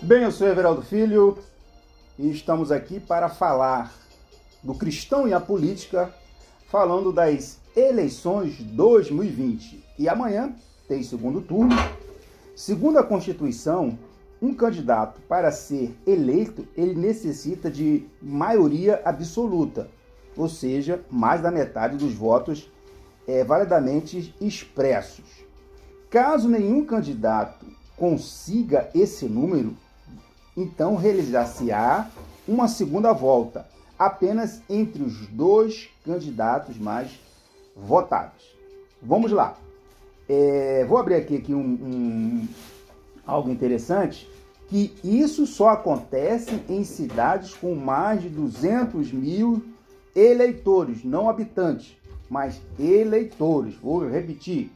Bem, eu sou Everaldo Filho e estamos aqui para falar do cristão e a política, falando das eleições 2020. E amanhã tem segundo turno. Segundo a Constituição, um candidato para ser eleito, ele necessita de maioria absoluta, ou seja, mais da metade dos votos é, validamente expressos. Caso nenhum candidato consiga esse número, então realizar-se-á uma segunda volta, apenas entre os dois candidatos mais votados. Vamos lá. É, vou abrir aqui, aqui um, um, algo interessante, que isso só acontece em cidades com mais de 200 mil eleitores, não habitantes, mas eleitores. Vou repetir,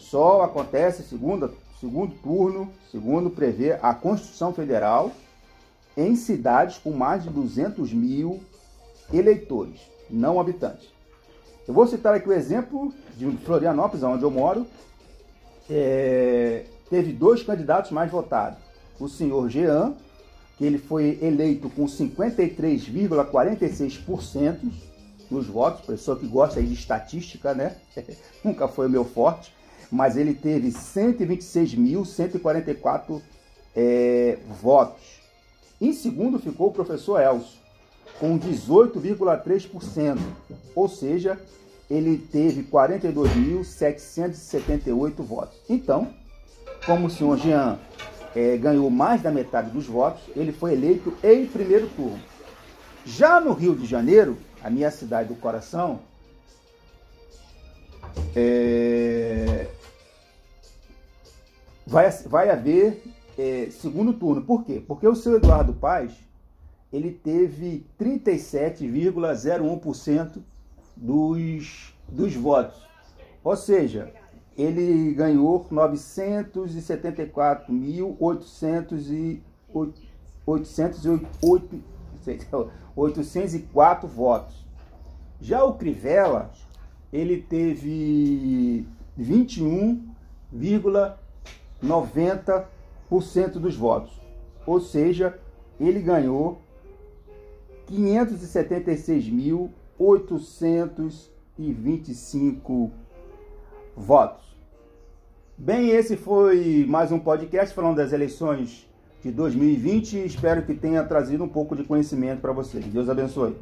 só acontece segunda segundo turno, segundo prevê a Constituição Federal, em cidades com mais de 200 mil eleitores, não habitantes. Eu vou citar aqui o exemplo de Florianópolis, onde eu moro. É, teve dois candidatos mais votados. O senhor Jean, que ele foi eleito com 53,46% nos votos, pessoa que gosta de estatística, né? Nunca foi o meu forte mas ele teve 126.144 é, votos. Em segundo ficou o professor Elcio, com 18,3%, ou seja, ele teve 42.778 votos. Então, como o senhor Jean é, ganhou mais da metade dos votos, ele foi eleito em primeiro turno. Já no Rio de Janeiro, a minha cidade do coração, é, vai, vai haver é, segundo turno. Por quê? Porque o seu Eduardo Paz ele teve 37,01% dos, dos votos. Ou seja, ele ganhou 974.804 votos. Já o Crivella, ele teve 21,5%. 90% dos votos. Ou seja, ele ganhou 576.825 votos. Bem, esse foi mais um podcast falando das eleições de 2020. Espero que tenha trazido um pouco de conhecimento para vocês. Deus abençoe.